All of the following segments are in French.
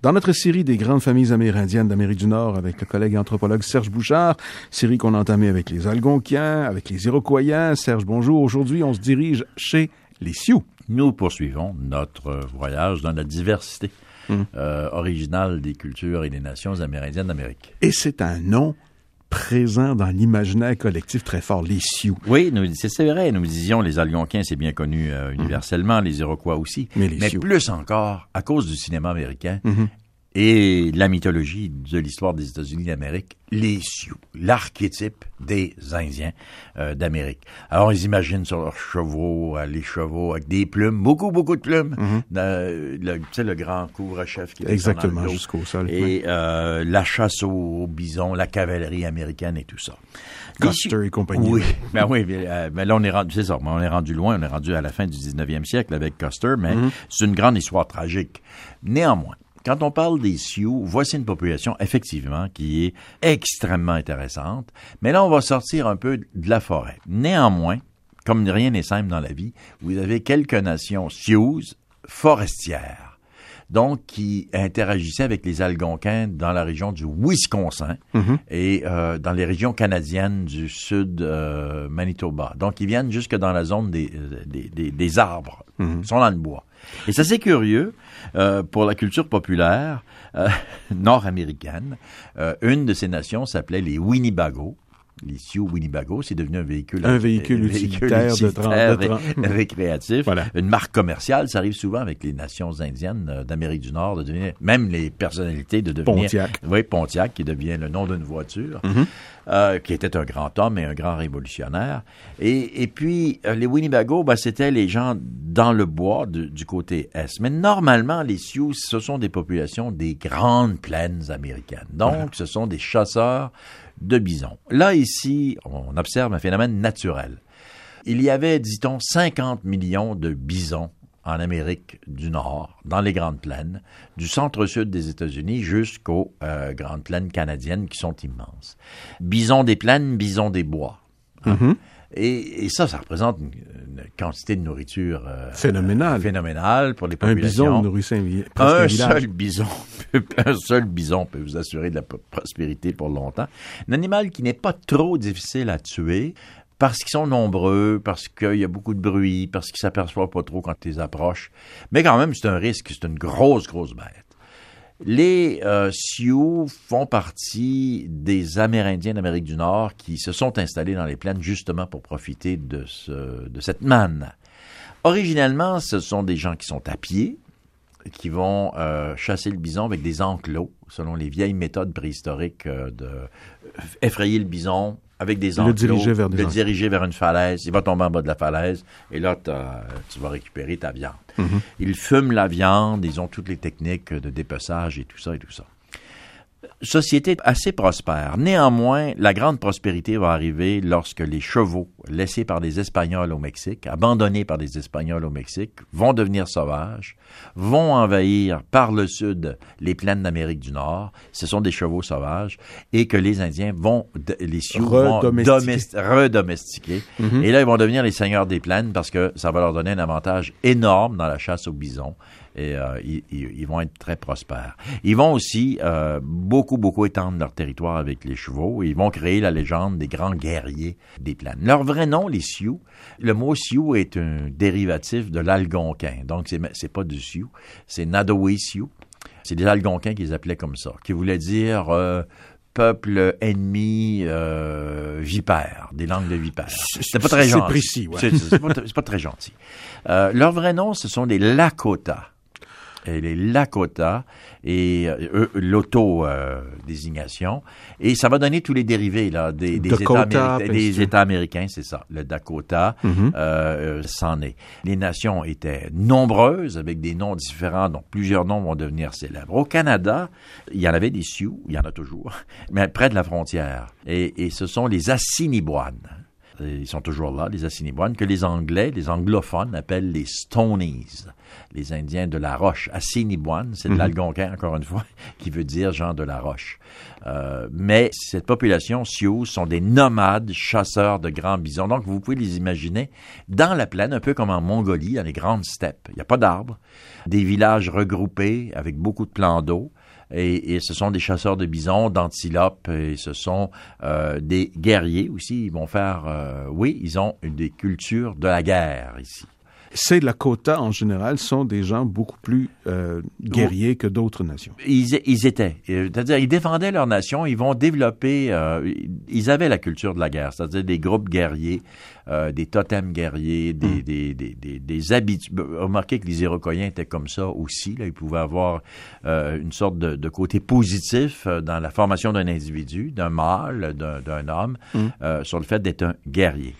Dans notre série des grandes familles amérindiennes d'Amérique du Nord avec le collègue anthropologue Serge Bouchard, série qu'on a entamée avec les Algonquiens, avec les Iroquois. Serge, bonjour. Aujourd'hui, on se dirige chez les Sioux. Nous poursuivons notre voyage dans la diversité Hmm. euh, originale des cultures et des nations amérindiennes d'Amérique. Et c'est un nom présent dans l'imaginaire collectif très fort, les Sioux. Oui, nous- c'est vrai, nous disions les Algonquins, c'est bien connu euh, universellement, les Iroquois aussi, Mais les Sioux. plus encore à cause du cinéma américain Mhm. Et la mythologie de l'histoire des États-Unis d'Amérique, les Sioux, l'archétype des Indiens euh, d'Amérique. Alors, ils imaginent sur leurs chevaux, euh, les chevaux avec des plumes, beaucoup, beaucoup de plumes, Euh, le, tu sais, le grand couvre-chef qui le Exactement, jusqu'au sol. Et euh, la chasse aux bisons, la cavalerie américaine et tout ça. Custer et compagnie. Oui, ben oui, mais, euh, mais là on est rendu, c'est ça, mais on est rendu loin, on est rendu à la fin du 19e siècle avec Custer, mais Mhm. c'est une grande histoire tragique. Néanmoins, quand on parle des Sioux, voici une population effectivement qui est extrêmement intéressante, mais là on va sortir un peu de la forêt. Néanmoins, comme rien n'est simple dans la vie, vous avez quelques nations Sioux forestières donc qui interagissaient avec les Algonquins dans la région du Wisconsin Mhm. et euh, dans les régions canadiennes du sud euh, Manitoba. Donc, ils viennent jusque dans la zone des, euh, des, des- des arbres. Ils sont dans le bois. Et c'est assez curieux euh, pour la culture populaire euh, nord-américaine. Euh, une de ces nations s'appelait les Winnebago. Les Sioux Winnebago, c'est devenu un véhicule, Un véhicule utilitaire de trente- de ré- trente- récréatif, Voilà. une marque commerciale. Ça arrive souvent avec les nations indiennes euh, d'Amérique du Nord, de devenir, même les personnalités de devenir Pontiac. oui, Pontiac, qui devient le nom d'une voiture, euh, qui était un grand homme et un grand révolutionnaire. Et, et puis, euh, les Winnebago, ben, c'était les gens dans le bois du, du côté est. Mais normalement, les Sioux, ce sont des populations des grandes plaines américaines. Donc, ce sont des chasseurs de bisons. Là, ici, on observe un phénomène naturel. Il y avait, dit-on, 50 millions de bisons en Amérique du Nord, dans les Grandes Plaines, du centre-sud des États-Unis jusqu'aux euh, Grandes Plaines canadiennes qui sont immenses. Bisons des plaines, bisons des bois. hein. Et, et ça, ça représente une, une quantité de nourriture euh, Phénoménal. phénoménale pour les Un populations. bison nourrissait un, un Un seul bison, peut- un seul bison peut vous assurer de la prospérité pour longtemps. Un animal qui n'est pas trop difficile à tuer parce qu'ils sont nombreux, parce qu'il y a beaucoup de bruit, parce qu'ils s'aperçoivent pas trop quand tu les approches. Mais quand même, c'est un risque, c'est une grosse, grosse bête. Les euh, Sioux font partie des Amérindiens d'Amérique du Nord qui se sont installés dans les plaines justement pour profiter de, ce, de cette manne. Originellement, ce sont des gens qui sont à pied, qui vont euh, chasser le bison avec des enclos, selon les vieilles méthodes préhistoriques euh, de effrayer le bison avec des Le enclos, diriger vers des le diriger vers une falaise, il va tomber en bas de la falaise, et là, tu vas récupérer ta viande. Mhm. Ils fument la viande, ils ont toutes les techniques de dépeçage et tout ça et tout ça. Société assez prospère. Néanmoins, la grande prospérité va arriver lorsque les chevaux laissés par des Espagnols au Mexique, abandonnés par des Espagnols au Mexique, vont devenir sauvages, vont envahir par le sud les plaines d'Amérique du Nord. Ce sont des chevaux sauvages et que les Indiens vont, les Sioux vont Redomestiquer. domest- redomestiquer. Et là, ils vont devenir les seigneurs des plaines parce que ça va leur donner un avantage énorme dans la chasse aux bisons. Et euh, ils, ils- ils vont être très prospères. Ils vont aussi euh, beaucoup, beaucoup étendre leur territoire avec les chevaux. Et ils vont créer la légende des grands guerriers des plaines. Leur vrai nom, les Sioux, le mot Sioux est un dérivatif de l'algonquin. Donc, c'est c'est pas du Sioux, c'est Nadaway Sioux. C'est des Algonquins qu'ils appelaient comme ça, qui voulait dire euh, peuple ennemi euh, vipère, des langues de vipère. C'est pas très c'est gentil. précis, ouais. C'est- C'est pas, c'est pas très gentil. Euh, leur vrai nom, ce sont des Lakota. Et les Lakota et euh, l'auto-désignation. et ça va donner tous les dérivés là, des, des, Dakota, États, américains, des États américains, c'est ça. Le Dakota, Mhm. euh, c'en est. Les nations étaient nombreuses, avec des noms différents, donc plusieurs noms vont devenir célèbres. Au Canada, il y en avait des Sioux, il y en a toujours, mais près de la frontière. Et, et ce sont les Assiniboines. Ils sont toujours là, les Assiniboines, que les Anglais, les anglophones appellent les Stonies, les Indiens de la Roche. Assiniboine, c'est de Mhm. l'algonquin, encore une fois. qui veut dire genre de la roche. Euh, mais cette population Sioux sont des nomades chasseurs de grands bisons. Donc, vous pouvez les imaginer dans la plaine, un peu comme en Mongolie, dans les grandes steppes. Il n'y a pas d'arbres, des villages regroupés avec beaucoup de plans d'eau. Et, ce sont des chasseurs de bisons, d'antilopes, et ce sont euh, des guerriers aussi. Ils vont faire, euh, oui, ils ont des cultures de la guerre ici ces Lakota, en général, sont des gens beaucoup plus euh, guerriers que d'autres nations. Ils, ils étaient. C'est-à-dire, ils défendaient leur nation, ils vont développer... Euh, ils avaient la culture de la guerre, c'est-à-dire des groupes guerriers, euh, des totems guerriers, des, mm. des, des, des, des habitudes... Remarquez que les Iroquois étaient comme ça aussi. Là. Ils pouvaient avoir une sorte de, de, côté positif dans la formation d'un individu, d'un mâle, d'un homme, mm. sur le fait d'être un guerrier.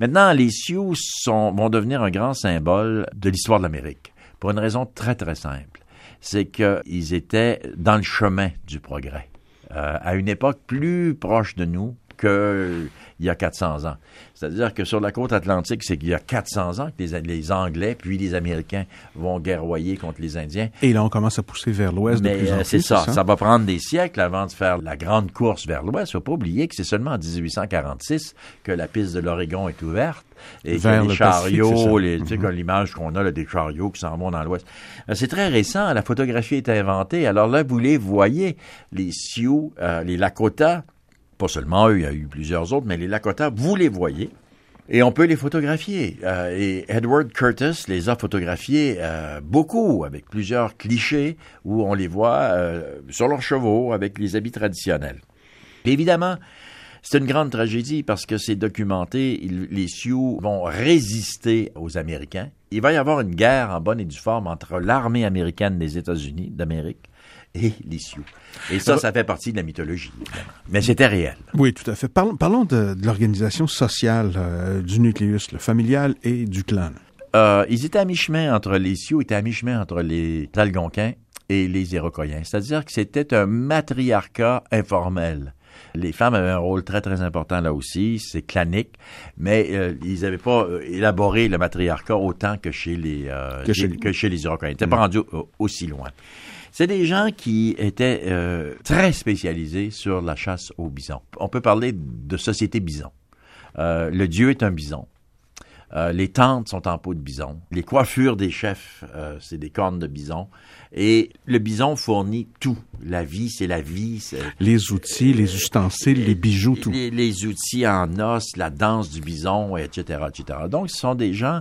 Maintenant, les Sioux vont devenir un grand symbole de l'histoire de l'Amérique pour une raison très, très simple. C'est qu'ils étaient dans le chemin du progrès. Euh, à une époque plus proche de nous qu'il y a 400 ans. C'est-à-dire que sur la côte atlantique, c'est qu'il y a 400 ans que les, Anglais puis les Américains vont guerroyer contre les Indiens. Et là, on commence à pousser vers l'ouest de plus en euh, plus. C'est ça. ça? va prendre des siècles avant de faire la grande course vers l'ouest. Il ne faut pas oublier que c'est seulement en 1846 que la piste de l'Oregon est ouverte et vers les chariots, les, tu sais, mm-hmm. l'image qu'on a là, des chariots qui s'en vont dans l'ouest. Euh, c'est très récent. La photographie est inventée. Alors là, vous les voyez, les Sioux, euh, les Lakota, pas seulement eux, il y a eu plusieurs autres, mais les Lakota, vous les voyez. Et on peut les photographier. Euh, et Edward Curtis les a photographiés euh, beaucoup, avec plusieurs clichés où on les voit euh, sur leurs chevaux, avec les habits traditionnels. évidemment, c'est une grande tragédie parce que c'est documenté. les Sioux vont résister aux Américains. Il va y avoir une guerre en bonne et due forme entre l'armée américaine des États-Unis d'Amérique et les Sioux. Et ça, ça fait partie de la mythologie, Mais c'était réel. Oui, tout à fait. Parlons, de, l'organisation sociale euh, du nucléus, le familial et du clan. Euh, ils étaient à mi-chemin entre les Sioux, étaient à mi-chemin entre les Algonquins et les Iroquois. C'est-à-dire que c'était un matriarcat informel. Les femmes avaient un rôle très, très important là aussi. C'est clanique, mais euh, ils n'avaient pas élaboré le matriarcat autant que chez les, que, chez... les Iroquois. Ils n'étaient pas mm. rendus aussi loin. C'est des gens qui étaient euh, très spécialisés sur la chasse au bison. On peut parler de société bison. Euh, le dieu est un bison. Euh, les tentes sont en peau de bison. Les coiffures des chefs, c'est des cornes de bison. Et le bison fournit tout. La vie, c'est la vie. Les outils, les ustensiles, les bijoux, tout. Les, les, outils en os, la danse du bison, etc., etc. Donc, ce sont des gens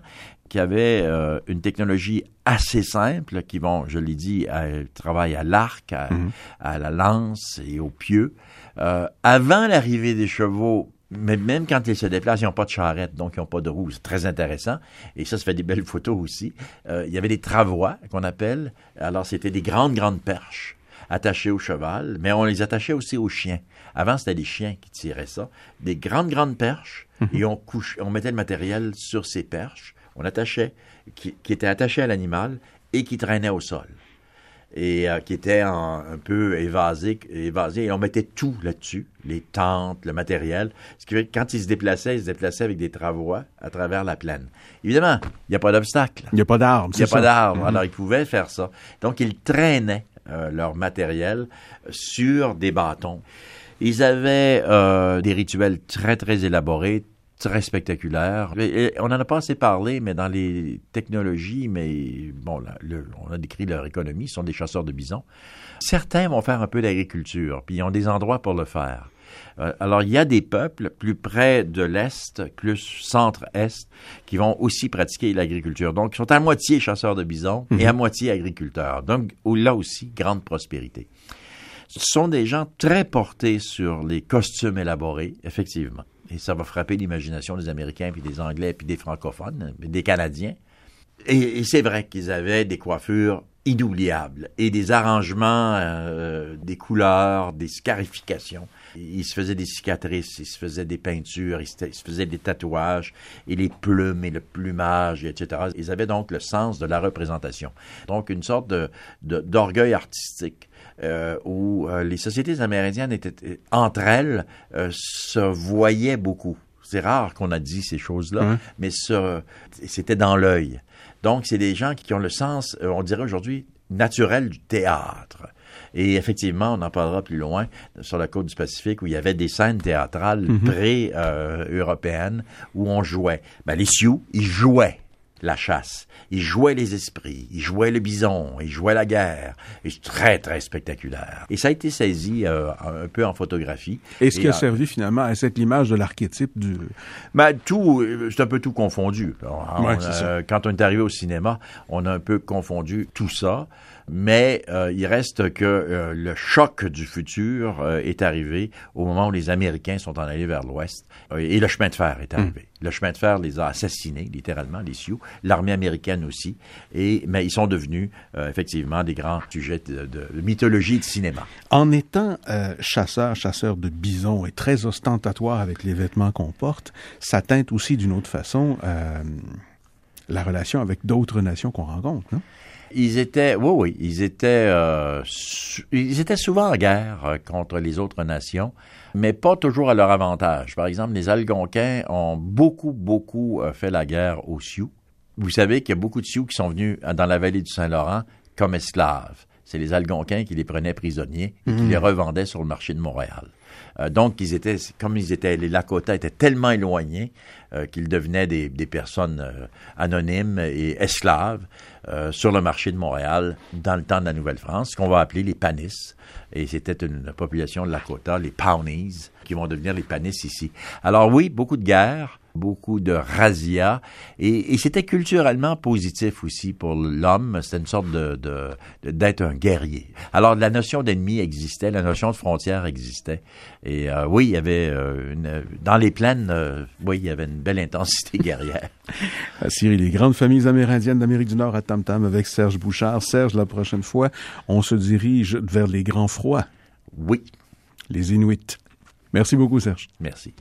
qui avaient euh, une technologie assez simple, qui vont, je l'ai dit, travailler à l'arc, mhm. à, la lance et au pieu. Euh, avant l'arrivée des chevaux, mais même quand ils se déplacent, ils n'ont pas de charrette, donc ils n'ont pas de roues. C'est très intéressant. Et ça, ça fait des belles photos aussi. Euh, il y avait des travois qu'on appelle. Alors, c'était des grandes, grandes perches attachées au cheval, mais on les attachait aussi aux chiens. Avant, c'était les chiens qui tiraient ça. Des grandes, grandes perches, mhm. et on, couche, on mettait le matériel sur ces perches on attachait, qui, était attaché à l'animal et qui traînait au sol. Et euh, qui était un peu évasé, évasé, et on mettait tout là-dessus, les tentes, le matériel. Ce qui fait que quand ils se déplaçaient, ils se déplaçaient avec des travois à travers la plaine. Évidemment, il n'y a pas d'obstacle. Il n'y a pas d'arbre. Il n'y a pas d'arbre. Mhm. Alors, ils pouvaient faire ça. Donc, ils traînaient euh, leur matériel sur des bâtons. Ils avaient euh, des rituels très, très élaborés, très spectaculaire. on n'en a pas assez parlé, mais dans les technologies, mais bon, on a décrit leur économie, ce sont des chasseurs de bisons. Certains vont faire un peu d'agriculture, puis ils ont des endroits pour le faire. Euh, alors, il y a des peuples plus près de l'Est, plus centre-Est, qui vont aussi pratiquer l'agriculture. Donc, ils sont à moitié chasseurs de bisons et à mhm. moitié agriculteurs. Donc, là aussi, grande prospérité. Ce sont des gens très portés sur les costumes élaborés, effectivement et ça va frapper l'imagination des Américains, puis des Anglais, puis des francophones, des Canadiens. Et, c'est vrai qu'ils avaient des coiffures inoubliables et des arrangements, euh, des couleurs, des scarifications. Ils se faisaient des cicatrices, ils se faisaient des peintures, ils se, faisaient des tatouages et les plumes et le plumage, etc. Ils avaient donc le sens de la représentation. Donc une sorte de, d'orgueil artistique. Euh, où euh, les sociétés amérindiennes étaient euh, entre elles se voyaient beaucoup. C'est rare qu'on a dit ces choses-là, mais c'était dans l'œil. Donc, c'est des gens qui ont le sens, on dirait aujourd'hui, naturel du théâtre. Et effectivement, on en parlera plus loin sur la côte du Pacifique où il y avait des scènes théâtrales Mhm. pré-européennes où on jouait. Ben, les Sioux, ils jouaient la chasse. Ils jouaient les esprits, ils jouaient le bison, ils jouaient la guerre. Et c'est très, très spectaculaire. Et ça a été saisi euh, un peu en photographie. Et ce qui a euh, servi finalement à cette image de l'archétype du... ben, tout, c'est un peu tout confondu. On- Ouais, on, c'est euh, ça. quand on est arrivé au cinéma, on a un peu confondu tout ça. Mais euh, il reste que euh, le choc du futur euh, est arrivé au moment où les Américains sont en allés vers l'Ouest euh, et le chemin de fer est arrivé. Le chemin de fer les a assassinés, littéralement, les Sioux, l'armée américaine aussi. Et mais ils sont devenus euh, effectivement des grands sujets de, de mythologie et de cinéma. En étant euh, chasseur, chasseur de bisons et très ostentatoire avec les vêtements qu'on porte, ça teinte aussi d'une autre façon euh, la relation avec d'autres nations qu'on rencontre. Non? Ils étaient, oui, oui, ils étaient, euh, ils étaient souvent en guerre euh, contre les autres nations, mais pas toujours à leur avantage. Par exemple, les Algonquins ont beaucoup, beaucoup euh, fait la guerre aux Sioux. Vous savez qu'il y a beaucoup de Sioux qui sont venus dans la vallée du Saint-Laurent comme esclaves. C'est les Algonquins qui les prenaient prisonniers et qui les revendaient sur le marché de Montréal. Euh, donc, ils étaient, comme ils étaient, les Lakota étaient tellement éloignés euh, qu'ils devenaient des, personnes euh, anonymes et esclaves sur le marché de Montréal dans le temps de la Nouvelle-France, ce qu'on va appeler les Panis. Et c'était une population de Lakota, les Pawnees, qui vont devenir les Panis ici. Alors oui, beaucoup de guerres, beaucoup de razzias, et, et c'était culturellement positif aussi pour l'homme. C'était une sorte de, d'être un guerrier. Alors la notion d'ennemi existait, la notion de frontière existait, et euh, oui, il y avait euh, une, dans les plaines, euh, oui, il y avait une belle intensité guerrière. À Syrie, les grandes familles amérindiennes d'Amérique du Nord à Tam Tam avec Serge Bouchard. Serge, la prochaine fois, on se dirige vers les grands froids, Oui, les Inuits. Merci beaucoup, Serge. merci.